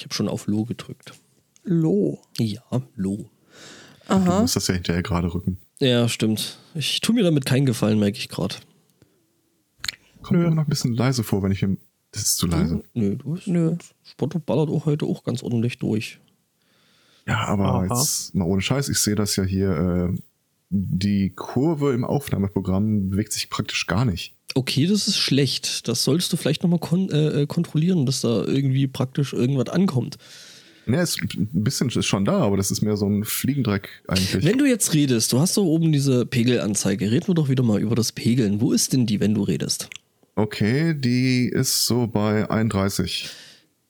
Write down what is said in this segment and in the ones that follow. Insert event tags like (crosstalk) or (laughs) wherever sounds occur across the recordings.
Ich habe schon auf Low gedrückt. Low. Ja, Low. Du musst das ja hinterher gerade rücken. Ja, stimmt. Ich tue mir damit keinen Gefallen, merke ich gerade. Kommt mir immer noch ein bisschen leise vor, wenn ich mir. Das ist zu leise. Nö, du bist Nö. Spotto ballert auch heute auch ganz ordentlich durch. Ja, aber Aha. jetzt mal ohne Scheiß, ich sehe das ja hier. Äh, die Kurve im Aufnahmeprogramm bewegt sich praktisch gar nicht. Okay, das ist schlecht. Das solltest du vielleicht nochmal kon äh, äh, kontrollieren, dass da irgendwie praktisch irgendwas ankommt. Ne, ist ein bisschen ist schon da, aber das ist mehr so ein Fliegendreck eigentlich. Wenn du jetzt redest, du hast da oben diese Pegelanzeige. Reden wir doch wieder mal über das Pegeln. Wo ist denn die, wenn du redest? okay, die ist so bei 31.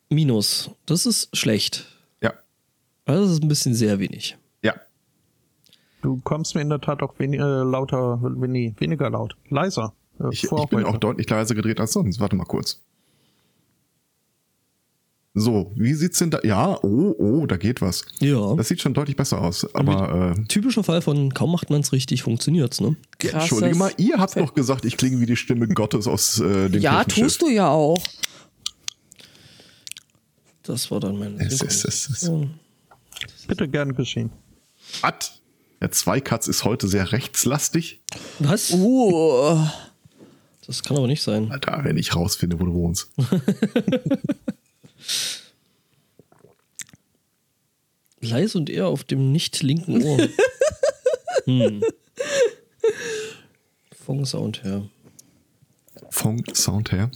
Minus. Das ist schlecht. Ja, Also das ist ein bisschen sehr wenig. ja. Du kommst mir in der Tat auch weni äh, lauter, weni weniger laut. Leiser. Äh, Ich, ich bin auch deutlich leiser gedreht als sonst. Warte mal kurz. So, wie sieht's denn da? Ja, oh, oh, da geht was. Ja. Das sieht schon deutlich besser aus. Aber äh, Typischer Fall von kaum macht man's richtig, funktioniert's, ne? Krasses entschuldige mal, ihr habt noch gesagt, ich klinge wie die Stimme Gottes aus äh, dem Ja, tust du ja auch. Das war dann mein Es es ist- Synchronisation. Bitte gern geschehen. Was? Der Zweikatz ist heute sehr rechtslastig. Was? Uh, Das kann aber nicht sein. Alter, wenn ich rausfinde, wo du wohnst. (laughs) Leise und eher auf dem nicht linken Ohr. (laughs) hm. Vom Sound her. Vom Sound her.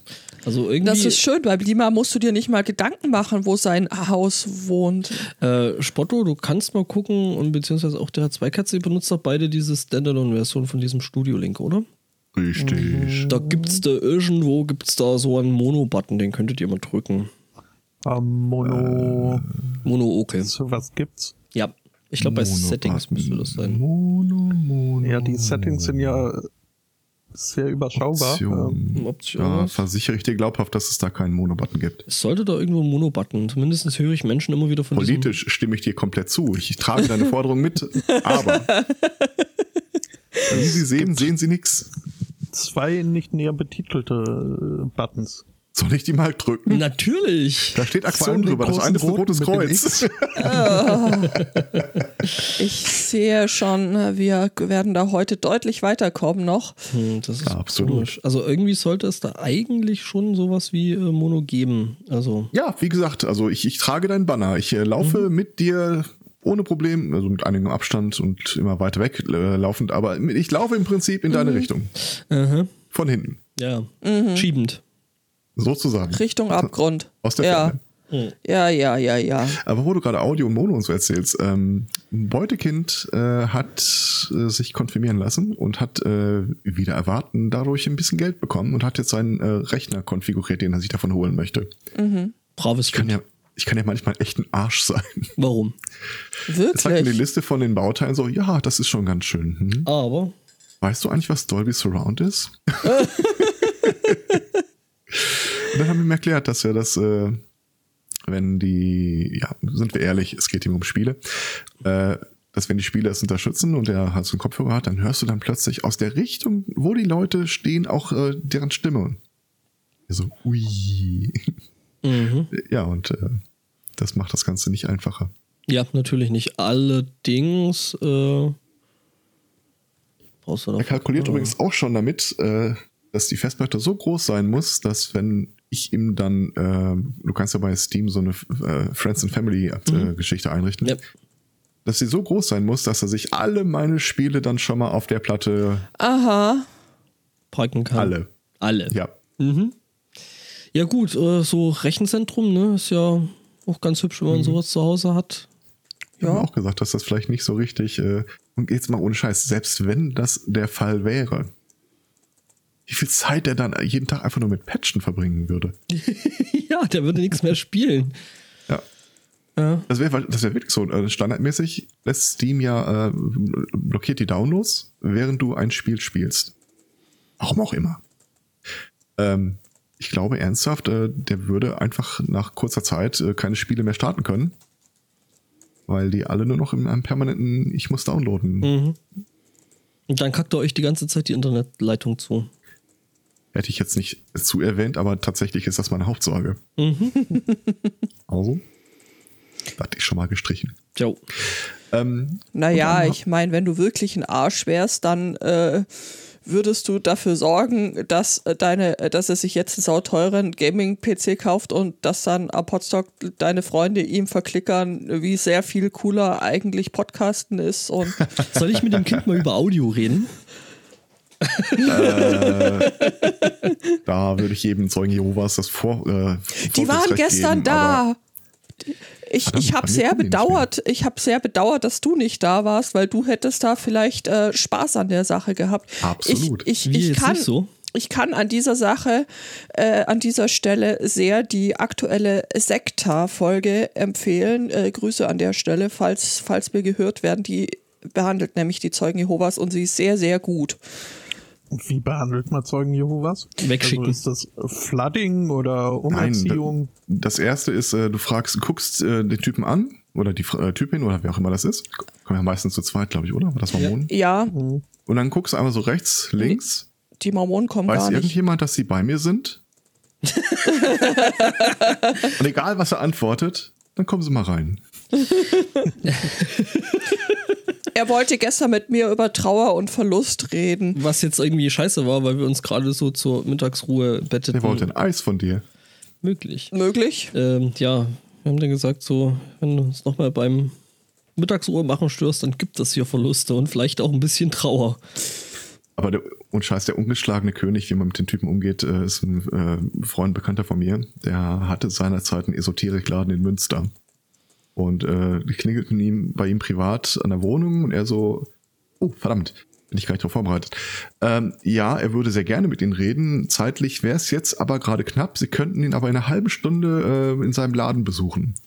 Also irgendwie. das ist schön. Bei Blima musst du dir nicht mal Gedanken machen, wo sein Haus wohnt. Äh, Spotto, du kannst mal gucken und beziehungsweise auch der Zweikatze benutzt doch beide diese Standalone-Version von diesem Studio-Link, oder? Richtig. Da gibt's da irgendwo gibt's da so einen Mono-Button, den könntet ihr mal drücken. Ähm, Mono. Mono, okay. So was gibt's? Ja. Ich glaube, bei Settings müsste das sein. Mono, Mono. Ja, die Settings sind ja sehr überschaubar. Ähm, Option. Option. Da versichere ich dir glaubhaft, dass es da keinen Mono-Button gibt. Es sollte da irgendwo einen Mono-Button. Zumindest höre ich Menschen immer wieder von Politisch stimme ich dir komplett zu. Ich trage deine Forderung mit, aber (laughs) wie Sie sehen, sehen Sie nichts. Zwei nicht näher betitelte äh, Buttons. Soll ich die mal drücken? Natürlich. Da steht den drüber. Das eine ist ein roten rotes Kreuz. (laughs) Ich sehe schon, wir werden da heute deutlich weiterkommen noch. Hm, das ist Ja, absolut. komisch. Also irgendwie sollte es da eigentlich schon sowas wie äh, Mono geben. Also Ja, wie gesagt, also ich, ich trage deinen Banner. Ich äh, laufe mit dir ohne Problem, also mit einigem Abstand und immer weiter weg äh, laufend, aber ich laufe im Prinzip in deine Richtung. aha. Von hinten. ja, schiebend. Sozusagen. Richtung Abgrund. Aus der ja. Ferne. Ja, ja, ja, ja. Aber wo du gerade Audio und Mono und so erzählst, ähm, ein Beutekind äh, hat äh, sich konfirmieren lassen und hat äh, wieder erwarten dadurch ein bisschen Geld bekommen und hat jetzt seinen äh, Rechner konfiguriert, den er sich davon holen möchte. Braves Ich kann Kind. ja, ich kann ja manchmal echt ein Arsch sein. Warum? Es zeigt mir die Wirklich. Liste von den Bauteilen so, ja, das ist schon ganz schön. Hm? Aber Weißt du eigentlich, was Dolby Surround ist? (laughs) und dann haben wir ihm erklärt, dass er das, äh, wenn die, ja, sind wir ehrlich, es geht ihm um Spiele, äh, dass wenn die Spiele es unterstützen und er halt so einen Kopfhörer hat, dann hörst du dann plötzlich aus der Richtung, wo die Leute stehen, auch äh, deren Stimme. So, ui. Mhm. Ja, und äh, das macht das Ganze nicht einfacher. ja, natürlich nicht. Allerdings äh, brauchst du noch. Er kalkuliert übrigens auch schon damit, äh, dass die Festplatte so groß sein muss, dass wenn ich ihm dann, äh, du kannst ja bei Steam so eine äh, Friends and Family äh, Geschichte einrichten, Ja. dass sie so groß sein muss, dass er sich alle meine Spiele dann schon mal auf der Platte, Aha. parken kann. alle, Alle. ja, Ja, gut, äh, so Rechenzentrum, ne, ist ja auch ganz hübsch, wenn man sowas zu Hause hat. Ja. auch gesagt, dass das vielleicht nicht so richtig, äh, und jetzt mal ohne Scheiß, selbst wenn das der Fall wäre, wie viel Zeit er dann jeden Tag einfach nur mit Patchen verbringen würde. (laughs) ja, der würde nichts mehr spielen. (laughs) Ja. Ja. Das wäre das wär wirklich so. Äh, Standardmäßig lässt Steam ja, äh, blockiert die Downloads, während du ein Spiel spielst. Warum auch immer. Ähm, ich glaube ernsthaft, äh, der würde einfach nach kurzer Zeit äh, keine Spiele mehr starten können. Weil die alle nur noch in einem permanenten Ich muss downloaden. Mhm. Und dann kackt er euch die ganze Zeit die Internetleitung zu. Hätte ich jetzt nicht zu erwähnt, aber tatsächlich ist das meine Hauptsorge. Mhm. (laughs) Also, schon mal gestrichen. Jo. Ähm, Naja, ich meine, wenn du wirklich ein Arsch wärst, dann äh, würdest du dafür sorgen, dass äh, deine, äh, dass er sich jetzt einen sauteuren Gaming-PC kauft und dass dann am Podstock deine Freunde ihm verklickern, wie sehr viel cooler eigentlich Podcasten ist und (laughs) Soll ich mit dem Kind mal über Audio reden? da würde ich jedem Zeugen Jehovas das vor. Äh, Die waren gestern geben, da. Ich, ich habe sehr bedauert, ich habe sehr bedauert, dass du nicht da warst, weil du hättest da vielleicht äh, Spaß an der Sache gehabt. Absolut. Ich, ich, Wie, ich jetzt kann, nicht so? ich kann an dieser Sache, äh, an dieser Stelle sehr die aktuelle Sekta-Folge empfehlen. Äh, Grüße an der Stelle, falls, falls wir gehört werden. Die behandelt nämlich die Zeugen Jehovas und sie ist sehr, sehr gut. Und wie behandelt man Zeugen Jehovas? Wegschicken. Also ist das Flooding oder Nein, Umerziehung? da- das erste ist, äh, du fragst, guckst äh, den Typen an oder die äh, Typin oder wer auch immer das ist. Kommen ja meistens zu zweit, glaube ich, oder? War das Mormonen? Ja, Und dann guckst du einmal so rechts, links. die Mormonen kommen Weiß gar nicht. irgendjemand, dass sie bei mir sind? (laughs) Und egal, was er antwortet, dann kommen sie mal rein. (laughs) Er wollte gestern mit mir über Trauer und Verlust reden. Was jetzt irgendwie scheiße war, weil wir uns gerade so zur Mittagsruhe betteten. Der wollte ein Eis von dir. Möglich. Möglich? Ähm, ja, wir haben dann gesagt, so, wenn du uns nochmal beim Mittagsruhe machen störst, dann gibt es hier Verluste und vielleicht auch ein bisschen Trauer. Aber der, und scheiß, der ungeschlagene König, wie man mit den Typen umgeht, äh, ist ein äh, Freund, Bekannter von mir. Der hatte seinerzeit einen Esoterikladen in Münster. Und äh, die klingelten ihm bei ihm privat an der Wohnung und er so, oh, verdammt, bin ich gar nicht darauf vorbereitet. Ähm, ja, er würde sehr gerne mit ihnen reden. Zeitlich wäre es jetzt aber gerade knapp. Sie könnten ihn aber in einer halben Stunde äh, in seinem Laden besuchen. (laughs)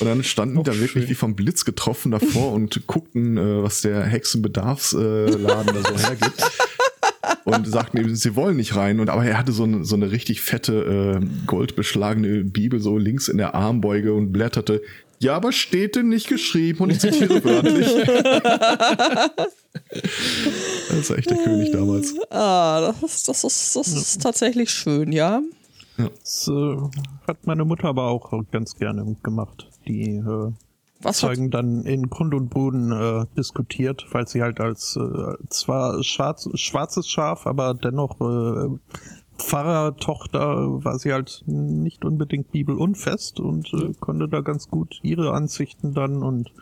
Und dann standen die da wirklich wie vom Blitz getroffen davor und guckten, äh, was der Hexenbedarfsladen da so hergibt. Und sagten eben, sie wollen nicht rein. Und aber er hatte so eine, so eine richtig fette, äh, goldbeschlagene Bibel so links in der Armbeuge und blätterte. Ja, aber steht denn nicht geschrieben und ich zitiere (laughs) wörtlich. das ist echt der König damals. Ah, das ist, das ist, das ist tatsächlich schön, ja. Das äh, hat meine Mutter aber auch ganz gerne gemacht. Die äh, Was Zeugen dann in Grund und Boden äh, diskutiert, weil sie halt als äh, zwar schwarz, schwarzes Schaf, aber dennoch äh, Pfarrertochter war sie halt nicht unbedingt bibelunfest und äh, konnte da ganz gut ihre Ansichten dann und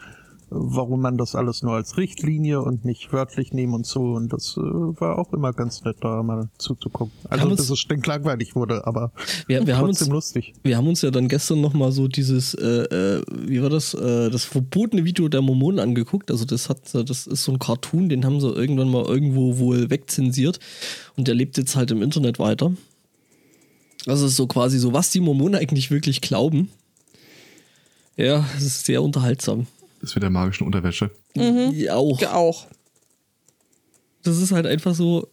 warum man das alles nur als Richtlinie und nicht wörtlich nehmen und so. Und das äh, war auch immer ganz nett, da mal zuzugucken. Also bis es stinklangweilig wurde, aber Wir, wir, haben uns, lustig. wir haben uns ja dann gestern nochmal so dieses, äh, äh, wie war das, äh, das verbotene Video der Mormonen angeguckt. Also das hat, das ist so ein Cartoon, den haben sie irgendwann mal irgendwo wohl wegzensiert und der lebt jetzt halt im Internet weiter. Also ist so quasi so, was die Mormonen eigentlich wirklich glauben. Ja, es ist sehr unterhaltsam. Das mit der magischen Unterwäsche. Ja, auch. ja, auch. Das ist halt einfach so,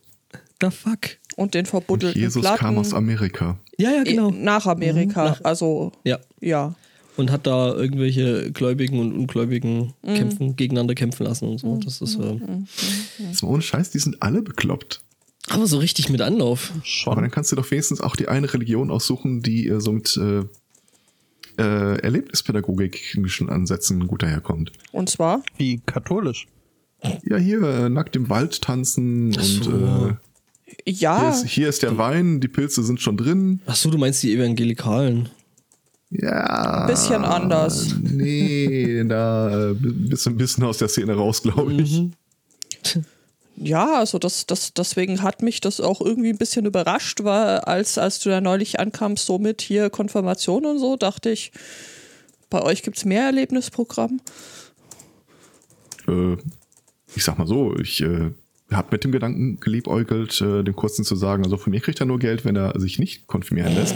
the fuck. Und den Und verbuddelten Jesus Platten kam aus Amerika. Ja, ja, genau. nach Amerika. Mhm, nach- also, Ja. ja. Und hat da irgendwelche Gläubigen und Ungläubigen kämpfen, gegeneinander kämpfen lassen und so. Das ist, äh, Das war ohne Scheiß, die sind alle bekloppt. aber so richtig mit Anlauf. Aber Schon. dann kannst du doch wenigstens auch die eine Religion aussuchen, die äh, so mit äh, äh, erlebnispädagogischen Ansätzen gut daherkommt. Und zwar, Wie katholisch. Ja, hier äh, nackt im Wald tanzen Ach und so. äh, hier, ja, ist, hier ist der Wein, die Pilze sind schon drin. Ach so, du meinst die Evangelikalen. Ja. Bisschen anders. Nee, da äh, bist du ein bisschen aus der Szene raus, glaube ich. (laughs) ja, also das, das, deswegen hat mich das auch irgendwie ein bisschen überrascht, weil als, als du da neulich ankamst, so mit hier Konfirmation und so, dachte ich, bei euch gibt es mehr Erlebnisprogramm. Äh, ich sag mal so, ich äh, habe mit dem Gedanken geliebäugelt, äh, dem Kurzen zu sagen, also von mir kriegt er nur Geld, wenn er sich nicht konfirmieren lässt.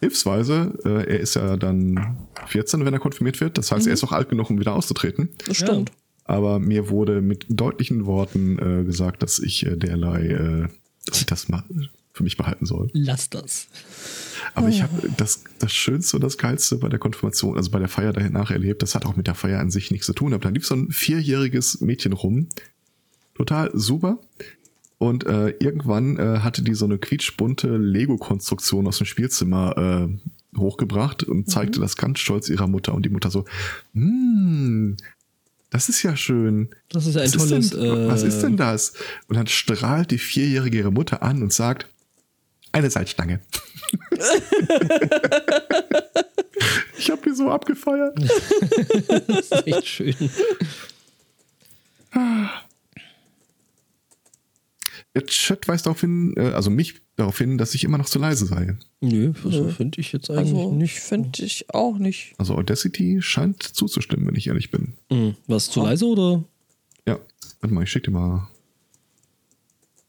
Hilfsweise, äh, er ist ja dann 14, wenn er konfirmiert wird. Das heißt, er ist auch alt genug, um wieder auszutreten. Das stimmt. Aber mir wurde mit deutlichen Worten äh, gesagt, dass ich äh, derlei, äh, dass ich das mal für mich behalten soll. Lass das. Aber ich habe das, das Schönste und das Geilste bei der Konfirmation, also bei der Feier danach erlebt, das hat auch mit der Feier an sich nichts zu tun. Aber da lief so ein vierjähriges Mädchen rum. Total super. Und äh, irgendwann äh, hatte die so eine quietschbunte Lego-Konstruktion aus dem Spielzimmer äh, hochgebracht und zeigte das ganz stolz ihrer Mutter. Und die Mutter so, hm, das ist ja schön. Das ist ein was tolles. Ist denn, was ist äh, denn das? Und dann strahlt die Vierjährige ihre Mutter an und sagt, eine Salzstange. (laughs) ich habe die so abgefeiert. Das ist echt schön. Der Chat weist darauf hin, äh, also mich darauf hin, dass ich immer noch zu leise sei. Nö, also finde ich jetzt eigentlich Also, nicht. finde ich auch nicht. Also Audacity scheint zuzustimmen, wenn ich ehrlich bin. Hm, Was zu leise oder? Ja, warte mal, ich schicke dir mal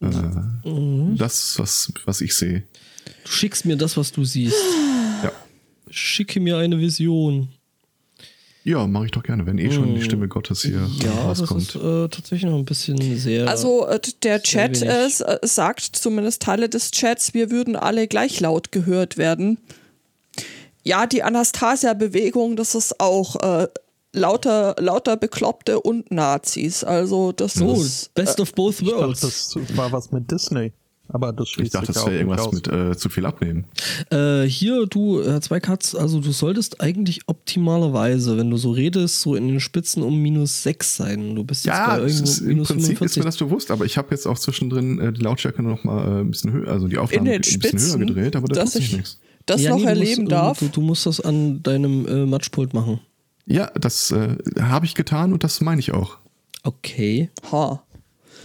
äh, Mhm. das, was, was ich sehe. Du schickst mir das, was du siehst. Ja. Schicke mir eine Vision. Ja, mache ich doch gerne, wenn eh schon die Stimme Gottes hier Mhm. Ja, das rauskommt. ist äh, tatsächlich noch ein bisschen sehr. Also äh, der Chat äh, äh, sagt, zumindest Teile des Chats, wir würden alle gleich laut gehört werden. Ja, die Anastasia-Bewegung, das ist auch äh, lauter, lauter Bekloppte und Nazis. Also das oh, ist... Best of both Ich dachte, worlds. das war was mit Disney. Aber das ich schließt dachte, sich das wäre irgendwas aus. mit äh, zu viel abnehmen. Äh, hier, du, Herr Zweikatz, also du solltest eigentlich optimalerweise, wenn du so redest, so in den Spitzen um minus 6 sein. Du bist jetzt Ja, bei das irgendwo ist, im minus Prinzip ist 45. mir das bewusst, aber ich habe jetzt auch zwischendrin äh, die Lautstärke noch mal äh, ein bisschen höher, also die in Aufnahme den ein bisschen höher Spitzen, gedreht, aber da dass tut sich ich nichts. das Ja, noch nee, du erleben musst, darf. Du, du musst das an deinem äh, Matschpult machen. Ja, das äh, habe ich getan und das meine ich auch. Okay. Ha.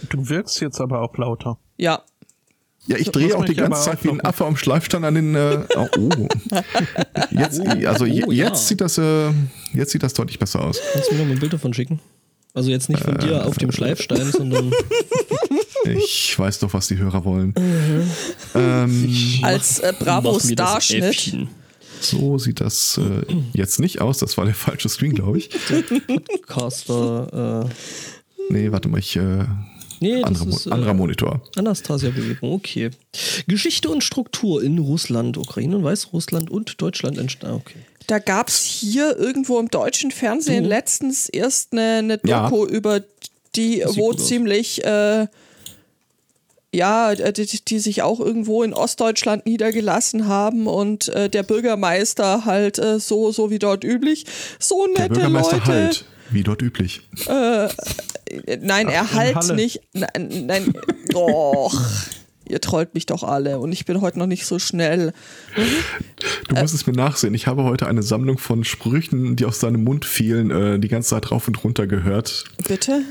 Du wirkst jetzt aber auch lauter. Ja, Ja, ich drehe auch die ganze Zeit wie ein. Affe am Schleifstein an den. Äh, oh, oh. (laughs) Jetzt, also je- Oh, ja. jetzt sieht das, äh, jetzt sieht das deutlich besser aus. Kannst du mir noch mal ein Bild davon schicken? Also jetzt nicht von dir auf dem Schleifstein, sondern (laughs) Ich weiß doch, was die Hörer wollen. Ähm, als äh, Bravo mach mir das Starschnitt. Äffchen. so sieht das äh, jetzt nicht aus. Das war der falsche Screen, glaube ich. (laughs) Caster. Äh, Nee, warte mal, ich. Äh, nee, das anderer, ist Mo anderer äh, Monitor. Anastasia-Bewegung, okay. Geschichte und Struktur in Russland, Ukraine und Weißrussland und Deutschland entstanden. Okay. Da gab es hier irgendwo im deutschen Fernsehen Du. letztens erst eine, eine Ja. Doku über die, Das wo ziemlich, äh, ja, die, die sich auch irgendwo in Ostdeutschland niedergelassen haben und äh, der Bürgermeister halt äh, so, so wie dort üblich, so nette Leute. halt, wie dort üblich. Äh, Nein, Ach, er halt nicht. Nein, nein. doch. Ihr trollt mich doch alle und ich bin heute noch nicht so schnell. Du Äh. musst es mir nachsehen. Ich habe heute eine Sammlung von Sprüchen, die aus seinem Mund fielen, äh, die ganze Zeit rauf und runter gehört. Bitte?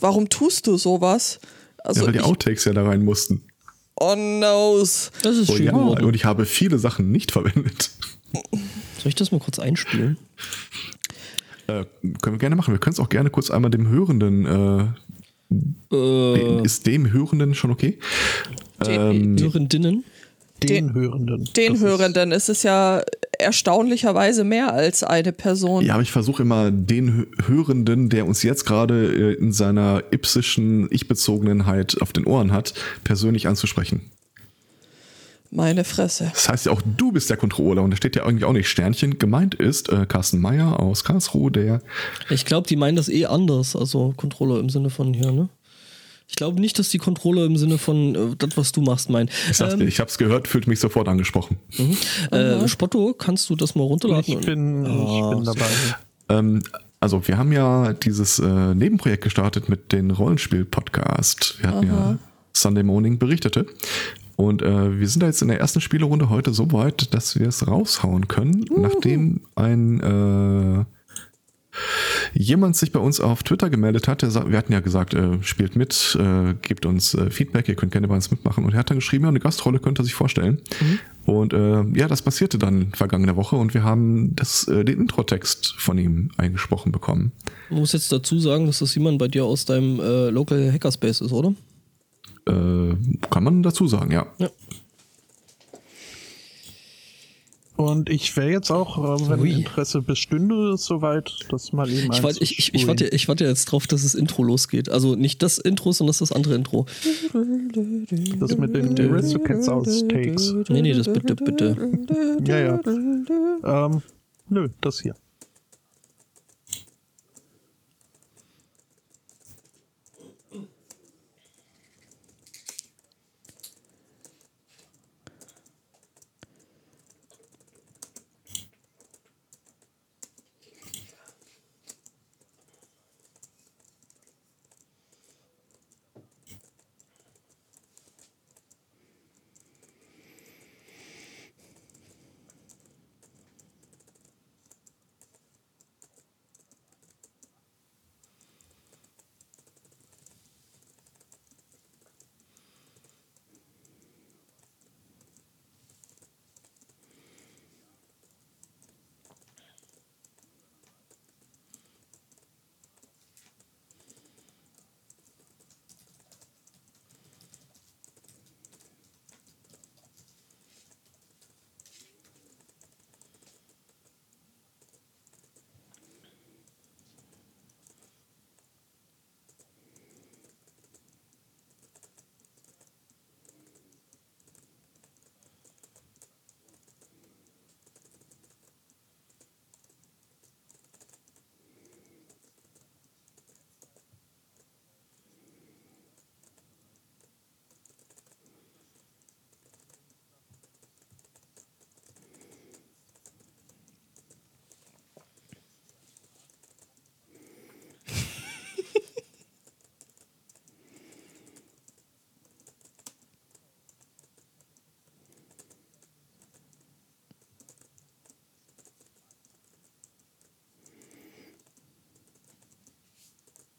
Warum tust du sowas? Also ja, weil die ich, Outtakes ja da rein mussten. oh noes. Das ist Oh schön ja, und ich habe viele Sachen nicht verwendet. Soll ich das mal kurz einspielen? Äh, können wir gerne machen. Wir können es auch gerne kurz einmal dem Hörenden. Äh, Äh, ist dem Hörenden schon okay? Ähm, Hörendinnen? Den, Den- Hörenden. Den Das ist- Hörenden ist es ja erstaunlicherweise mehr als eine Person. ja, aber ich versuche immer den Hö- Hörenden, der uns jetzt gerade äh, in seiner ipsischen Ich-Bezogenheit auf den Ohren hat, persönlich anzusprechen. Meine Fresse. Das heißt ja auch, du bist der Controller und da steht ja irgendwie auch nicht Sternchen. Gemeint ist äh, Carsten Meyer aus Karlsruhe, der Ich glaube, die meinen das eh anders. Also Controller im Sinne von hier, ne? Ich glaube nicht, dass die Controller im Sinne von äh, das, was du machst, meinen. Ich, sag's dir, ich habe es gehört, fühlt mich sofort angesprochen. Äh, Spotto, kannst du das mal runterladen? Ich bin, ich Ah, bin dabei. Ähm, also wir haben ja dieses äh, Nebenprojekt gestartet mit den Rollenspiel-Podcast. Wir hatten ja Sunday Morning berichtete. Und äh, wir sind da jetzt in der ersten Spielerunde heute so weit, dass wir es raushauen können, nachdem ein äh, jemand sich bei uns auf Twitter gemeldet hat. Der, wir hatten ja gesagt, äh, spielt mit, äh, gebt uns äh, Feedback, ihr könnt gerne bei uns mitmachen. Und er hat dann geschrieben, ja, eine Gastrolle könnte er sich vorstellen. Und äh, ja, das passierte dann vergangene Woche und wir haben das, den Introtext von ihm eingesprochen bekommen. Man muss jetzt dazu sagen, dass das jemand bei dir aus deinem Local Hackerspace ist, oder? Äh, kann man dazu sagen, ja. Ja. Und ich wäre jetzt auch, äh, wenn Ui. Interesse bestünde, soweit, das mal eben Ich, warte, ich, ich, ich, warte, ich warte jetzt drauf, dass das Intro losgeht. Also nicht das Intro, sondern das, das andere Intro. Das mit den Aristocats Outtakes. Nee, nee, das bitte, bitte. Ja, ja. Ähm, nö, das hier.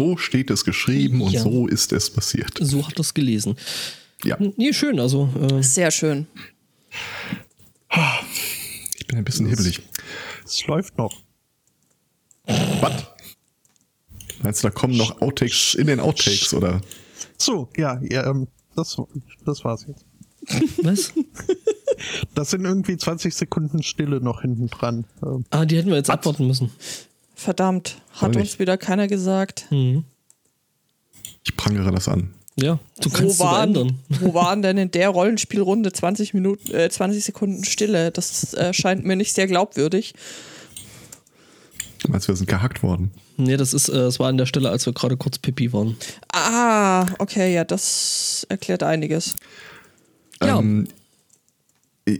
so steht es geschrieben und Ja. so ist es passiert. So hat das gelesen. Ja, Nee, schön. Also, äh, Sehr schön. ich bin ein bisschen hibbelig. Es läuft noch. Was? Meinst du, da kommen noch Outtakes in den Outtakes oder? So, ja, ja ähm, das, das war's jetzt. was? Das sind irgendwie 20 Sekunden Stille noch hinten dran. Ähm, Ah, die hätten wir jetzt abwarten müssen. Verdammt, hat uns wieder keiner gesagt. Mhm. Ich prangere das an. Ja, du Wo kannst waren, ändern. wo waren denn in der Rollenspielrunde 20 Minuten, äh, 20 Sekunden Stille? Das äh, scheint mir nicht sehr glaubwürdig. Meinst, wir sind gehackt worden? Nee, das ist, äh, es war an der Stelle, als wir gerade kurz Pipi waren. Ah, okay, ja, das erklärt einiges. Ja.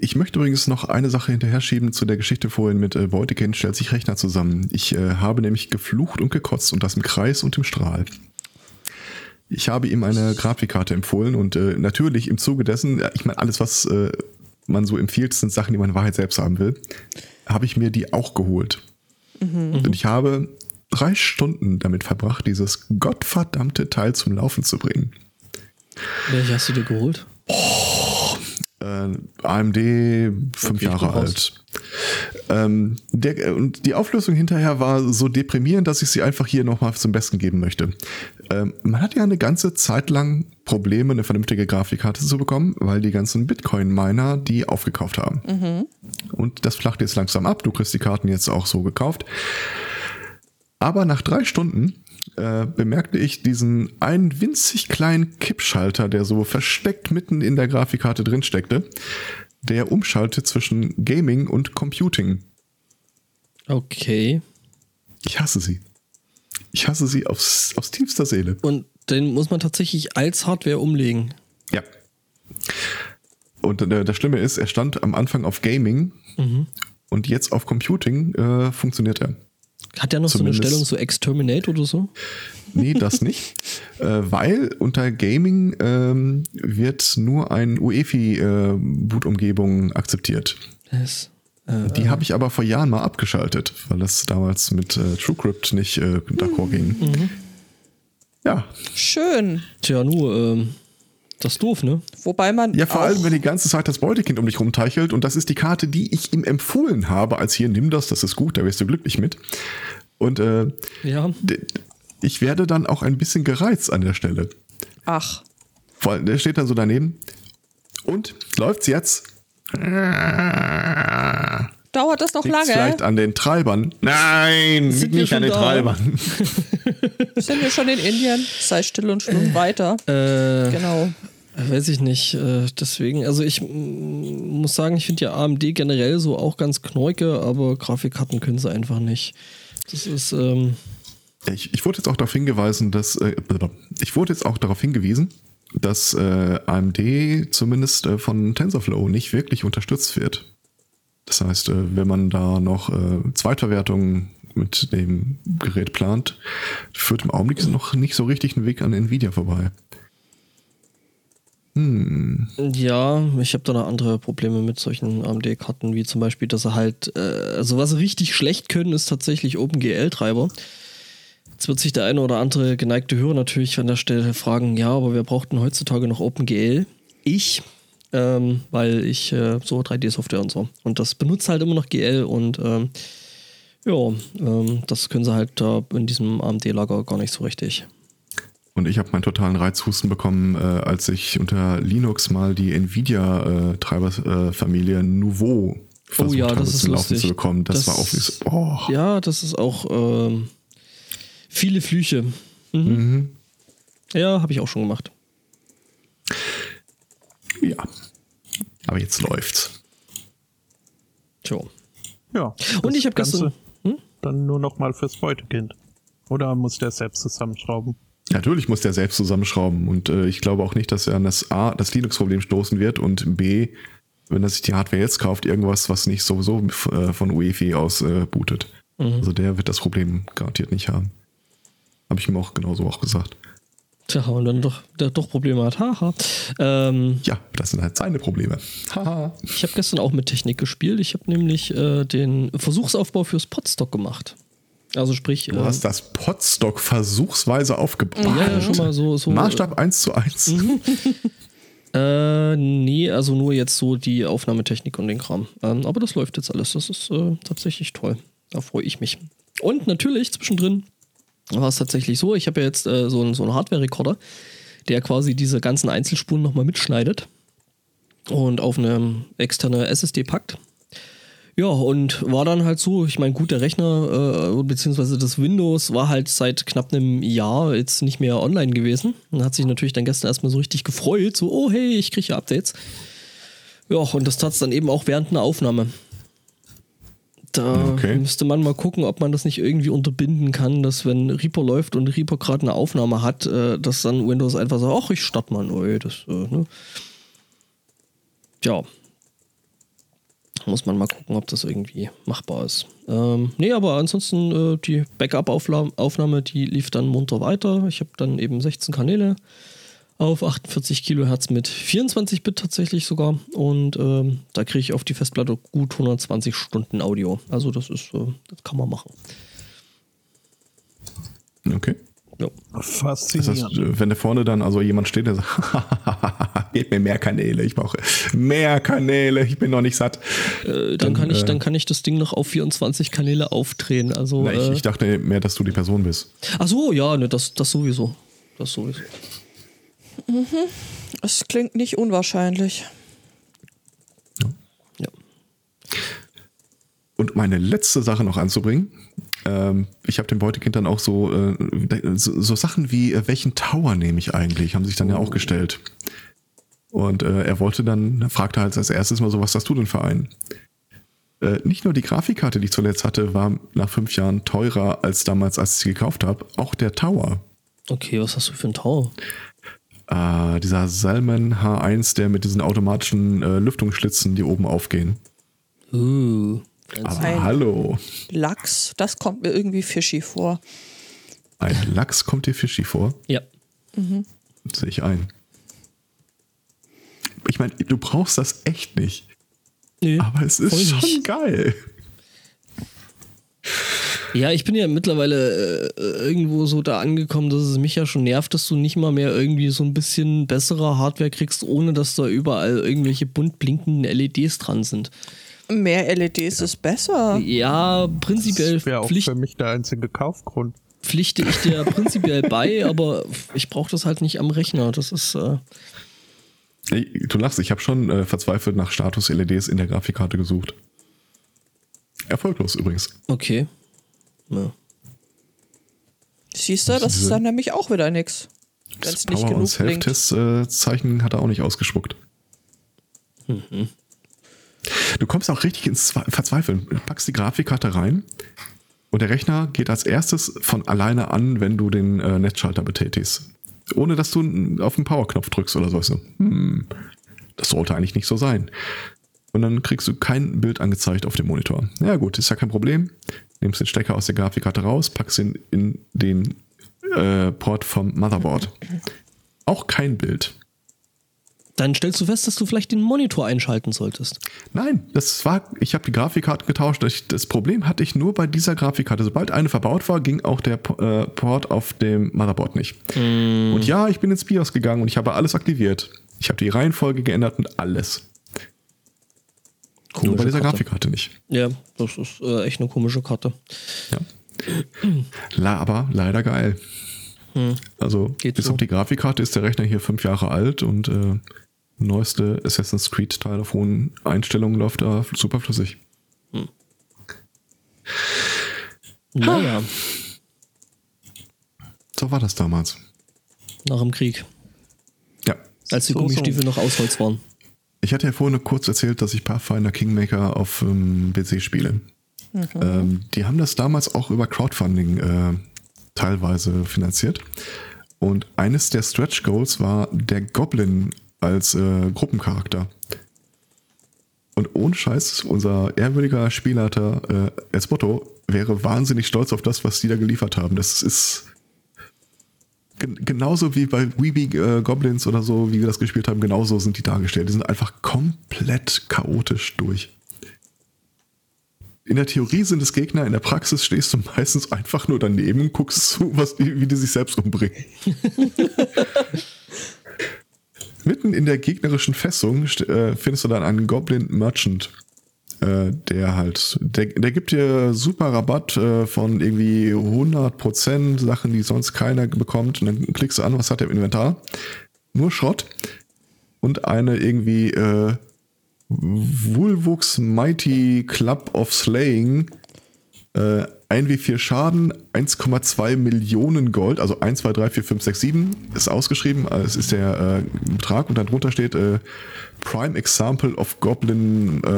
Ich möchte übrigens noch eine Sache hinterher schieben zu der Geschichte vorhin mit äh, Beutekind stellt sich Rechner zusammen. Ich äh, habe nämlich geflucht und gekotzt und das im Kreis und im Strahl. Ich habe ihm eine Grafikkarte empfohlen und äh, natürlich im Zuge dessen, ich meine, alles, was äh, man so empfiehlt, sind Sachen, die man in Wahrheit selbst haben will, habe ich mir die auch geholt. Und ich habe drei Stunden damit verbracht, dieses gottverdammte Teil zum Laufen zu bringen. Welche hast du dir geholt? Äh, AMD fünf Jahre alt. Ähm, der, äh, und die Auflösung hinterher war so deprimierend, dass ich sie einfach hier nochmal zum Besten geben möchte. Ähm, man hat ja eine ganze Zeit lang Probleme, eine vernünftige Grafikkarte zu bekommen, weil die ganzen Bitcoin-Miner die aufgekauft haben. Und das flacht jetzt langsam ab. Du kriegst die Karten jetzt auch so gekauft. Aber nach drei Stunden äh, bemerkte ich diesen einen winzig kleinen Kippschalter, der so versteckt mitten in der Grafikkarte drin steckte, der umschaltet zwischen Gaming und Computing. Okay. Ich hasse sie. Ich hasse sie aufs, aufs tiefster Seele. Und den muss man tatsächlich als Hardware umlegen. Ja. Und äh, das Schlimme ist, er stand am Anfang auf Gaming und jetzt auf Computing äh, funktioniert er. Hat der noch Zumindest- so eine Stellung, so Exterminate oder so? Nee, das (laughs) nicht. äh, weil unter Gaming ähm, wird nur ein UEFI-Boot-Umgebung akzeptiert. Das, äh, Die habe ich aber vor Jahren mal abgeschaltet, weil das damals mit äh, TrueCrypt nicht äh, d'accord ging. Ja. Schön. tja, nur, ähm, das ist doof, ne? Wobei man Ja, vor allem, wenn die ganze Zeit das Beutekind um dich rumteichelt und das ist die Karte, die ich ihm empfohlen habe, als hier, nimm das, das ist gut, da wirst du glücklich mit. Und äh, Ja. ich werde dann auch ein bisschen gereizt an der Stelle. ach, Vor allem, der steht dann so daneben. Und läuft's jetzt? Dauert das noch Liegt's lange? vielleicht an den Treibern? Nein, Sind nicht an den da? Treibern. (laughs) Sind wir schon in Indien? Sei still und schlum weiter. Äh, Genau. Weiß ich nicht. Äh, deswegen, also ich muss sagen, ich finde ja AMD generell so auch ganz knorke, aber Grafikkarten können sie einfach nicht. Das ist, ähm, Ich, ich wurde jetzt auch darauf hingewiesen, dass äh, ich wurde jetzt auch darauf hingewiesen, dass äh, AMD zumindest äh, von TensorFlow nicht wirklich unterstützt wird. Das heißt, äh, wenn man da noch äh, Zweitverwertungen mit dem Gerät plant, führt im Augenblick noch nicht so richtig ein Weg an Nvidia vorbei. ja, ich habe da noch andere Probleme mit solchen AMD-Karten, wie zum Beispiel, dass sie halt, äh, also was sie richtig schlecht können, ist tatsächlich OpenGL-Treiber. Jetzt wird sich der eine oder andere geneigte Hörer natürlich an der Stelle fragen, ja, aber wer braucht denn heutzutage noch OpenGL? Ich, ähm, weil ich äh, so 3D-Software und so. Und das benutzt halt immer noch GL und ähm, ja, ähm, das können sie halt da in diesem AMD-Lager gar nicht so richtig. Und ich habe meinen totalen Reizhusten bekommen, äh, als ich unter Linux mal die Nvidia-Treiberfamilie Nouveau versucht ja, habe das ist zum Laufen zu bekommen. Das, Das- war auch wie so, oh. Ja, das ist auch ähm, viele Flüche. Mhm. Mhm. Ja, habe ich auch schon gemacht. Ja. Aber jetzt läuft's. Tja. Ja. Und ich habe gestern. Ganze Dann nur noch mal fürs Beutekind. Oder muss der selbst zusammenschrauben? Natürlich muss der selbst zusammenschrauben und äh, ich glaube auch nicht, dass er an das A, das Linux-Problem stoßen wird und B, wenn er sich die Hardware jetzt kauft, irgendwas, was nicht sowieso äh, von UEFI aus äh, bootet. Also der wird das Problem garantiert nicht haben. Habe ich ihm auch genauso auch gesagt. Tja, und dann doch, der doch Probleme hat. Haha. Ähm, Ja, das sind halt seine Probleme. Haha. ich habe gestern auch mit Technik gespielt. Ich habe nämlich äh, den Versuchsaufbau fürs Podstock gemacht. Also sprich, Du hast das Podstock versuchsweise aufgebaut. ja, ja, schon mal so, so Maßstab 1 zu 1. (laughs) Äh, nee, also nur jetzt so die Aufnahmetechnik und den Kram. Ähm, aber das läuft jetzt alles. Das ist äh, tatsächlich toll. Da freue ich mich. Und natürlich zwischendrin war es tatsächlich so, ich habe ja jetzt äh, so einen, so einen Hardware-Recorder, der quasi diese ganzen Einzelspuren nochmal mitschneidet und auf eine externe SSD packt. Ja, und war dann halt so, ich meine, gut, der Rechner äh, beziehungsweise das Windows war halt seit knapp einem Jahr jetzt nicht mehr online gewesen. Und hat sich natürlich dann gestern erstmal so richtig gefreut, so, oh hey, ich kriege ja Updates. Ja, und das tat es dann eben auch während einer Aufnahme. Da Okay. müsste man mal gucken, ob man das nicht irgendwie unterbinden kann, dass wenn Reaper läuft und Reaper gerade eine Aufnahme hat, äh, dass dann Windows einfach sagt, ach, ich starte mal neu. Das, äh, ne? Ja. Muss man mal gucken, ob das irgendwie machbar ist. Ähm, nee, aber ansonsten äh, die Backup-Aufnahme, die lief dann munter weiter. Ich habe dann eben 16 Kanäle auf 48 Kilohertz mit 24 Bit tatsächlich sogar. Und ähm, da kriege ich auf die Festplatte gut 120 Stunden Audio. Also das ist, äh, das kann man machen. Okay. Ja. Das Faszinierend. heißt, äh, wenn da vorne dann also jemand steht, der sagt, (laughs) gebt mir mehr Kanäle, ich brauche mehr Kanäle, ich bin noch nicht satt. Äh, dann, Dann, kann ich, äh, dann kann ich das Ding noch auf 24 Kanäle aufdrehen. Also, Na, ich, äh, ich dachte mehr, dass du die Person bist. ach so, ja, ne, das, das sowieso. Das sowieso. Es klingt nicht unwahrscheinlich. Ja. Und meine letzte Sache noch anzubringen. Ähm, ich habe dem Beutekind dann auch so, äh, so, so Sachen wie, äh, welchen Tower nehme ich eigentlich, haben sich dann ja auch gestellt. Und äh, er wollte dann, fragte halt als erstes mal so, was hast du denn für einen? Nicht nur die Grafikkarte, die ich zuletzt hatte, war nach fünf Jahren teurer als damals, als ich sie gekauft habe, auch der Tower. Okay, was hast du für ein Tau? Äh, dieser Salmon H1, der mit diesen automatischen äh, Lüftungsschlitzen, die oben aufgehen. Uh, Aber Ein- hallo, Lachs, das kommt mir irgendwie fishy vor. ein Lachs kommt dir fishy vor. ja. Sehe ich ein. Ich meine, du brauchst das echt nicht. Nö, Aber es ist schon nicht. geil. Ja, ich bin ja mittlerweile äh, irgendwo so da angekommen, dass es mich ja schon nervt, dass du nicht mal mehr irgendwie so ein bisschen bessere Hardware kriegst, ohne dass da überall irgendwelche bunt blinkenden LEDs dran sind. Mehr LEDs ist besser. Ja, prinzipiell Das wäre auch Pflicht, für mich der einzige Kaufgrund. pflichte ich dir (laughs) prinzipiell bei, aber ich brauche das halt nicht am Rechner. Das ist, äh, Du lachst, ich habe schon äh, verzweifelt nach Status-LEDs in der Grafikkarte gesucht. Erfolglos übrigens. okay. Ja. Siehst du, das ist dann nämlich auch wieder nix. Das nicht Power- und. Self-Test-Zeichen hat er auch nicht ausgespuckt. Du kommst auch richtig ins Zwe- Verzweifeln. Du packst die Grafikkarte rein und der Rechner geht als erstes von alleine an, wenn du den äh, Netzschalter betätigst. Ohne dass du auf den Power-Knopf drückst oder so. So, Hm, das sollte eigentlich nicht so sein. Und dann kriegst du kein Bild angezeigt auf dem Monitor. Ja gut, ist ja kein Problem. Nimmst den Stecker aus der Grafikkarte raus, packst ihn in den äh, Port vom Motherboard. Auch kein Bild. Dann stellst du fest, dass du vielleicht den Monitor einschalten solltest. Nein, das war, ich habe die Grafikkarte getauscht. Ich, das Problem hatte ich nur bei dieser Grafikkarte. Sobald eine verbaut war, ging auch der äh, Port auf dem Motherboard nicht. Und ja, ich bin ins BIOS gegangen und ich habe alles aktiviert. Ich habe die Reihenfolge geändert und alles. Nur bei dieser Karte. Grafikkarte nicht. Ja, das ist äh, echt eine komische Karte. Ja. La, aber leider geil. Also Geht bis so. auf die Grafikkarte ist der Rechner hier fünf Jahre alt und äh, neueste Assassin's Creed Teil auf hohen Einstellungen läuft da super flüssig. Naja, So war das damals. nach dem Krieg, Ja. als die So, Gummistiefel noch aus Holz waren. Ich hatte ja vorhin kurz erzählt, dass ich Pathfinder Kingmaker auf ähm, PC spiele. Ähm, die haben das damals auch über Crowdfunding äh, teilweise finanziert. Und eines der Stretch Goals war der Goblin als äh, Gruppencharakter. Und ohne Scheiß, unser ehrwürdiger Spielleiter äh, Esbotto wäre wahnsinnig stolz auf das, was die da geliefert haben. Das ist genauso wie bei Weeby äh, Goblins oder so, wie wir das gespielt haben, genauso sind die dargestellt. Die sind einfach komplett chaotisch durch. in der Theorie sind es Gegner, in der Praxis stehst du meistens einfach nur daneben und guckst zu, was, wie die sich selbst umbringen. (laughs) Mitten in der gegnerischen Fessung äh, findest du dann einen Goblin Merchant. Äh, der halt, der, der gibt dir super Rabatt äh, von irgendwie 100% Sachen, die sonst keiner bekommt. Und dann klickst du an, was hat er im Inventar? Nur Schrott und eine irgendwie äh, Wulvux Mighty Club of Slaying. Äh, 1 wie 4 Schaden, 1,2 Millionen Gold, also 1, 2, 3, 4, 5, 6, 7 ist ausgeschrieben. Also es ist der äh, Betrag und dann drunter steht äh, Prime Example of Goblin äh,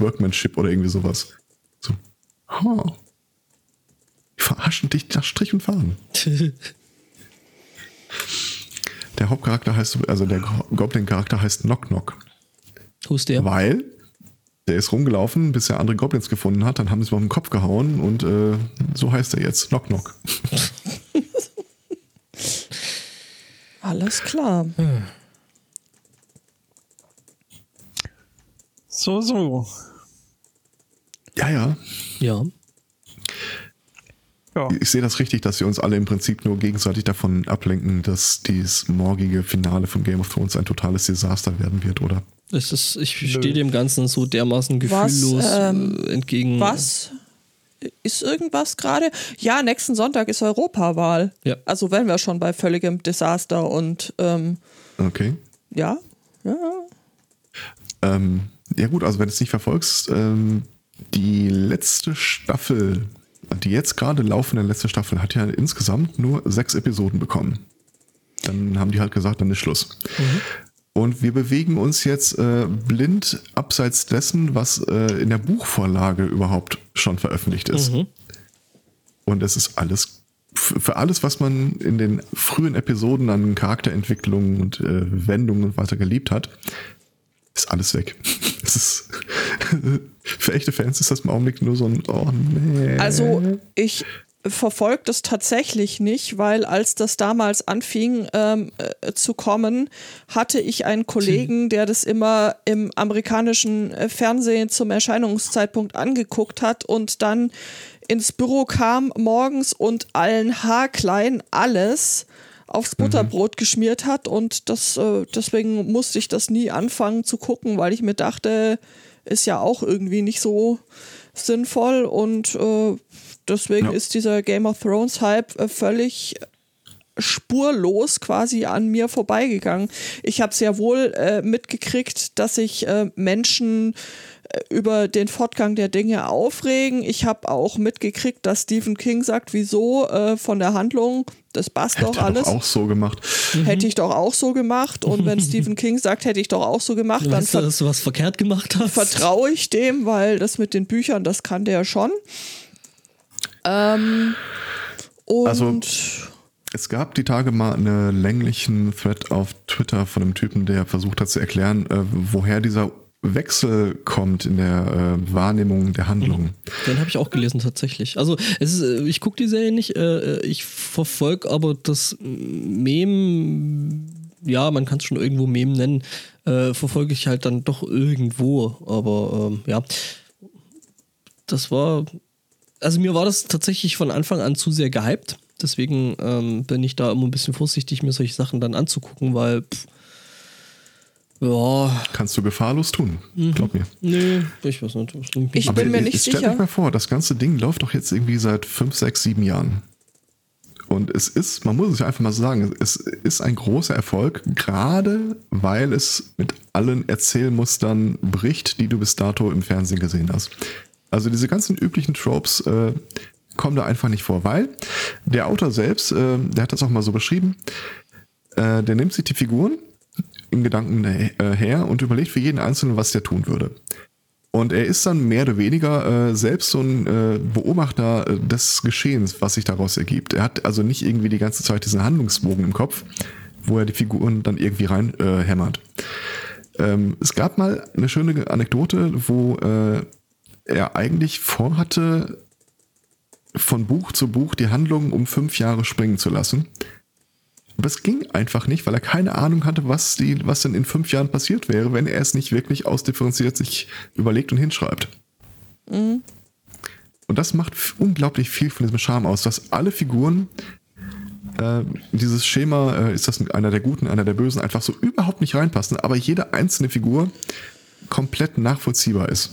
Workmanship oder irgendwie sowas. So. Huh. Die verarschen dich nach Strich und Faden. (laughs) der Hauptcharakter heißt, also der Goblin-Charakter heißt Knock Knock. Wo ist der? Weil der ist rumgelaufen, bis er andere Goblins gefunden hat, dann haben sie ihm auf den Kopf gehauen und äh, so heißt er jetzt. Knock Knock. (laughs) Alles klar. So, so. Ja, ja. Ja. Ja. Ich sehe das richtig, dass wir uns alle im Prinzip nur gegenseitig davon ablenken, dass dieses morgige Finale von Game of Thrones ein totales Desaster werden wird, oder? Es ist, ich stehe dem Ganzen so dermaßen Was, gefühllos ähm, äh, entgegen. Was? Ist irgendwas gerade? Ja, nächsten Sonntag ist Europawahl. Ja. Also wenn wir schon bei völligem Desaster und ähm, Okay. ja, ja. Ähm, ja gut, also wenn du es nicht verfolgst, ähm, die letzte Staffel, die jetzt gerade laufende letzte Staffel, hat ja insgesamt nur sechs Episoden bekommen. Dann haben die halt gesagt, dann ist Schluss. Und wir bewegen uns jetzt äh, blind abseits dessen, was äh, in der Buchvorlage überhaupt schon veröffentlicht ist. Mhm. Und es ist alles, für alles, was man in den frühen Episoden an Charakterentwicklungen und äh, Wendungen und weiter geliebt hat, ist alles weg. (laughs) Es ist, (laughs) für echte Fans ist das im Augenblick nur so ein, oh nee. Also ich verfolge das tatsächlich nicht, weil als das damals anfing ähm, äh, zu kommen, hatte ich einen Kollegen, der das immer im amerikanischen äh, Fernsehen zum Erscheinungszeitpunkt angeguckt hat und dann ins Büro kam morgens und allen haarklein alles aufs Butterbrot geschmiert hat und das äh, deswegen musste ich das nie anfangen zu gucken, weil ich mir dachte, ist ja auch irgendwie nicht so sinnvoll und äh, deswegen Ja. ist dieser Game of Thrones Hype äh, völlig spurlos quasi an mir vorbeigegangen. Ich habe sehr wohl äh, mitgekriegt, dass sich äh, Menschen äh, über den Fortgang der Dinge aufregen. Ich habe auch mitgekriegt, dass Stephen King sagt, wieso äh, von der Handlung, das passt Hätte doch alles. doch auch so gemacht. Hätte ich doch auch so gemacht. Und wenn Stephen King sagt, hätte ich doch auch so gemacht, Du dann weißt, dass du was verkehrt gemacht hast. vertraue ich dem, weil das mit den Büchern, das kann der schon. Ähm, und Also- Es gab die Tage mal einen länglichen Thread auf Twitter von einem Typen, der versucht hat zu erklären, äh, woher dieser Wechsel kommt in der äh, Wahrnehmung der Handlung. Den habe ich auch gelesen tatsächlich. Also ist, äh, ich gucke die Serie nicht, äh, äh, ich verfolge aber das Mem, ja, man kann es schon irgendwo Mem nennen, äh, verfolge ich halt dann doch irgendwo. Aber ähm, ja, das war, also mir war das tatsächlich von Anfang an zu sehr gehypt. Deswegen ähm, bin ich da immer ein bisschen vorsichtig, mir solche Sachen dann anzugucken, weil pff, ja, Kannst du gefahrlos tun, glaub mir. nee, ich weiß nicht. Ich bin mir nicht sicher. euch mal vor, das ganze Ding läuft doch jetzt irgendwie seit fünf, sechs, sieben Jahren. Und es ist, man muss es ja einfach mal so sagen, es ist ein großer Erfolg, gerade weil es mit allen Erzählmustern bricht, die du bis dato im Fernsehen gesehen hast. Also diese ganzen üblichen Tropes äh, kommen da einfach nicht vor, weil der Autor selbst, äh, der hat das auch mal so beschrieben, äh, der nimmt sich die Figuren in Gedanken äh, her und überlegt für jeden Einzelnen, was der tun würde. Und er ist dann mehr oder weniger äh, selbst so ein äh, Beobachter äh, des Geschehens, was sich daraus ergibt. Er hat also nicht irgendwie die ganze Zeit diesen Handlungsbogen im Kopf, wo er die Figuren dann irgendwie rein äh. Ähm, es gab mal eine schöne Anekdote, wo äh, er eigentlich vorhatte, von Buch zu Buch die Handlung um fünf Jahre springen zu lassen. Aber es ging einfach nicht, weil er keine Ahnung hatte, was, die, was denn in fünf Jahren passiert wäre, wenn er es nicht wirklich ausdifferenziert sich überlegt und hinschreibt. Und das macht unglaublich viel von diesem Charme aus, dass alle Figuren äh, dieses Schema, äh, ist das einer der Guten, einer der Bösen, einfach so überhaupt nicht reinpassen, aber jede einzelne Figur komplett nachvollziehbar ist.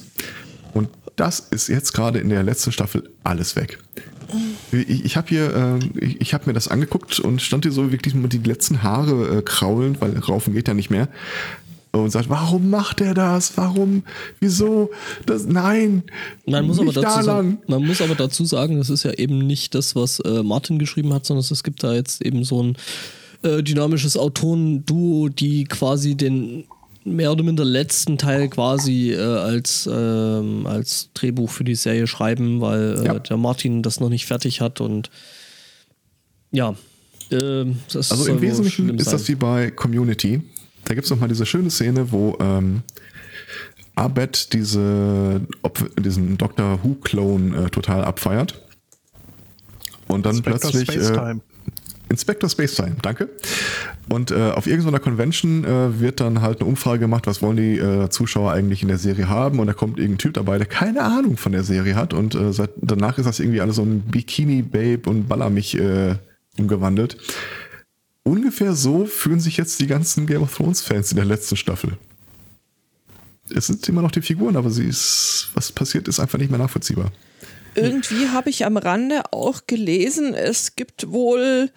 Und das ist jetzt gerade in der letzten Staffel alles weg. Ich, ich habe hier, äh, ich, ich habe mir das angeguckt und stand hier so wirklich mit die letzten Haare äh, kraulend, weil raufen geht ja nicht mehr. Und sagt, warum macht er das? Warum? Wieso? Das, nein. Man muss, aber nicht da dazu sagen, man muss aber dazu sagen, das ist ja eben nicht das, was äh, Martin geschrieben hat, sondern es gibt da jetzt eben so ein äh, dynamisches Autorenduo, die quasi den mehr oder minder letzten Teil quasi äh, als, ähm, als Drehbuch für die Serie schreiben, weil äh, Ja. der Martin das noch nicht fertig hat und ja. das Also im Wesentlichen ist sein. das wie bei Community. Da gibt es nochmal diese schöne Szene, wo ähm, Abed diese, diesen Doctor Who-Clone äh, total abfeiert. Und dann Spectre plötzlich. Äh, Spacetime. Inspector Spacetime, danke. Und äh, auf irgendeiner Convention äh, wird dann halt eine Umfrage gemacht, was wollen die äh, Zuschauer eigentlich in der Serie haben. Und da kommt irgendein Typ dabei, der keine Ahnung von der Serie hat. Und äh, seit, danach ist das irgendwie alles so ein Bikini-Babe und Baller mich äh, umgewandelt. Ungefähr so fühlen sich jetzt die ganzen Game of Thrones-Fans in der letzten Staffel. Es sind immer noch die Figuren, aber sie ist, was passiert, ist einfach nicht mehr nachvollziehbar. Irgendwie habe ich am Rande auch gelesen, es gibt wohl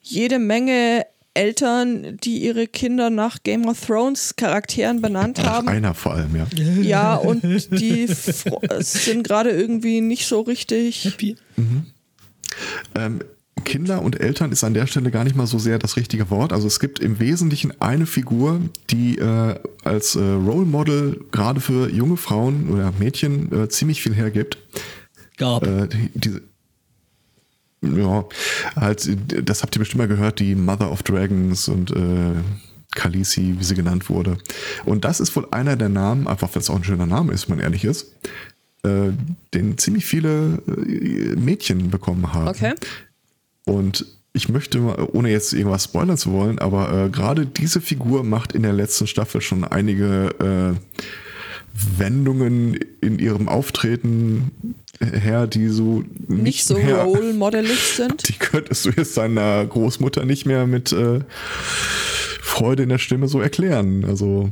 jede Menge Eltern, die ihre Kinder nach Game of Thrones Charakteren benannt Ach, haben. einer vor allem, ja. Ja, und die sind gerade irgendwie nicht so richtig. Happy. Ähm, Kinder und Eltern ist an der Stelle gar nicht mal so sehr das richtige Wort. Also es gibt im Wesentlichen eine Figur, die äh, als äh, Role Model gerade für junge Frauen oder Mädchen äh, ziemlich viel hergibt. Gab. Äh, die, diese, ja, halt, das habt ihr bestimmt mal gehört, die Mother of Dragons und äh, Khaleesi, wie sie genannt wurde. Und das ist wohl einer der Namen, einfach weil es auch ein schöner Name ist, wenn man ehrlich ist, äh, den ziemlich viele äh, Mädchen bekommen haben. Okay. Und ich möchte, mal, ohne jetzt irgendwas spoilern zu wollen, aber äh, gerade diese Figur macht in der letzten Staffel schon einige äh, Wendungen in ihrem Auftreten her, die so Nicht so mehr, role modelig sind. (laughs) Die könntest du jetzt deiner Großmutter nicht mehr mit äh, Freude in der Stimme so erklären. Also,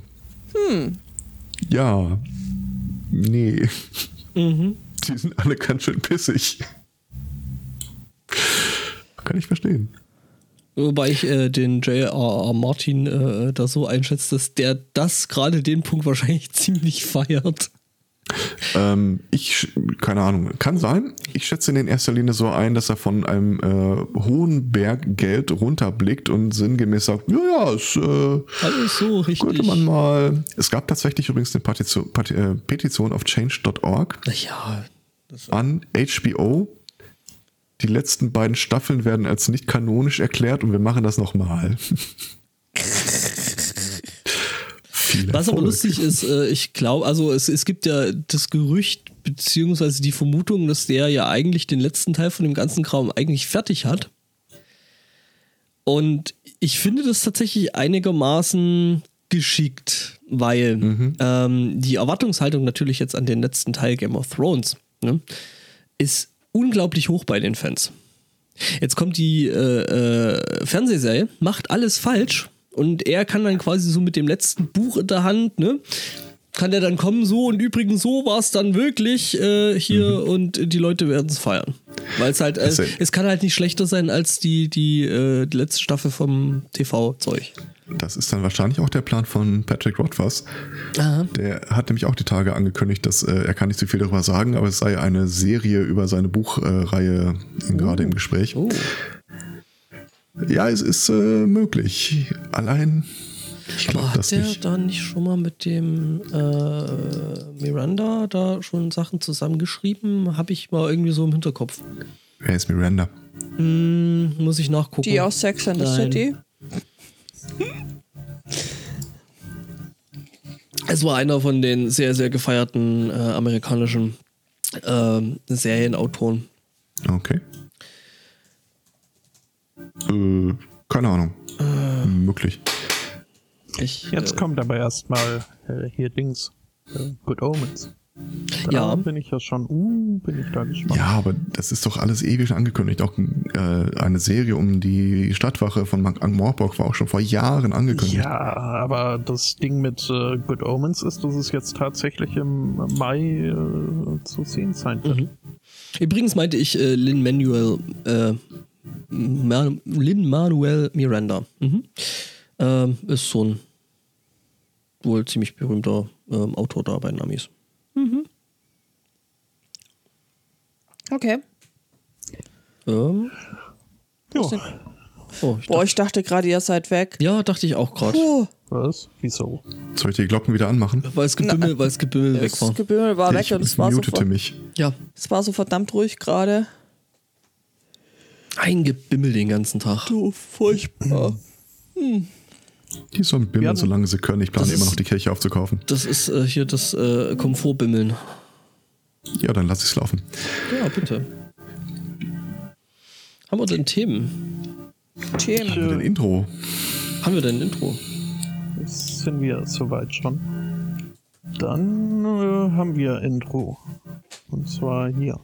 ja, nee. Mhm. Die sind alle ganz schön pissig. Kann ich verstehen. Wobei ich äh, den J.R.R. Martin äh, da so einschätze, dass der das gerade den Punkt wahrscheinlich (laughs) ziemlich feiert. Ähm, ich, keine Ahnung, kann sein. Ich schätze ihn in erster Linie so ein, dass er von einem äh, hohen Berg Geld runterblickt und sinngemäß sagt, ja, ja, es äh, Alles so richtig. könnte man mal. Es gab tatsächlich übrigens eine Partition, Pati äh, Petition auf change.org ja, an HBO. Die letzten beiden Staffeln werden als nicht kanonisch erklärt und wir machen das nochmal. Was aber lustig ist, äh, ich glaube, also es, es gibt ja das Gerücht, beziehungsweise die Vermutung, dass der ja eigentlich den letzten Teil von dem ganzen Kram eigentlich fertig hat. Und ich finde das tatsächlich einigermaßen geschickt, weil ähm, die Erwartungshaltung natürlich jetzt an den letzten Teil Game of Thrones ne, ist unglaublich hoch bei den Fans. Jetzt kommt die äh, äh, Fernsehserie, macht alles falsch und er kann dann quasi so mit dem letzten Buch in der Hand, ne? Kann der dann kommen, so und übrigens so war es dann wirklich äh, hier und die Leute werden es feiern. Weil es halt, äh, es kann halt nicht schlechter sein als die, die, äh, die letzte Staffel vom TV-Zeug. Das ist dann wahrscheinlich auch der Plan von Patrick Rothfuss. Der hat nämlich auch die Tage angekündigt, dass äh, er kann nicht so viel darüber sagen, aber es sei eine Serie über seine Buchreihe äh, gerade im Gespräch. Oh. Ja, es ist äh, möglich. Allein, Aber hat der nicht. da nicht schon mal mit dem äh, Miranda da schon Sachen zusammengeschrieben? Habe ich mal irgendwie so im Hinterkopf. Wer ist Miranda? Hm, muss ich nachgucken. Die aus Sex and the. City. (laughs) Es war einer von den sehr, sehr gefeierten äh, amerikanischen ähm, Serienautoren. Okay. Äh, keine Ahnung. Möglich. Ich, Jetzt äh, kommt aber erstmal äh, hier Dings. Äh, Good Omens. Da Ja. bin ich ja schon, uh, bin ich da gespannt. Ja, aber das ist doch alles ewig angekündigt. Auch äh, eine Serie um die Stadtwache von Ankh-Morpork war auch schon vor Jahren angekündigt. Ja, aber das Ding mit äh, Good Omens ist, dass es jetzt tatsächlich im Mai äh, zu sehen sein wird. Mhm. Übrigens meinte ich äh, Lin Manuel äh, Lin Manuel Miranda. Mhm. Ähm, ist so ein wohl ziemlich berühmter ähm, Autor da bei den Amis. Okay. Ähm, Ja, oh, ich Boah, ich dachte gerade, ihr seid weg. ja, dachte ich auch gerade. Was? Wieso? Soll ich die Glocken wieder anmachen? Weil es Gebimmel, weil es Gebimmel weg war. das Gebimmel war weg ich und es war, so mich. Ja, es war so verdammt ruhig gerade. ein Gebimmel den ganzen Tag. Du, furchtbar. (clears throat) Die sollen bimmeln, werden- solange sie können. Ich plane immer noch die Kirche aufzukaufen. Das ist äh, hier das äh, Komfortbimmeln. Ja, dann lass ich's laufen. Ja, bitte. Haben wir denn Themen? Themen. Mit dem Intro. Haben wir denn ein Intro? Jetzt sind wir soweit schon. Dann äh, haben wir Intro. Und zwar hier.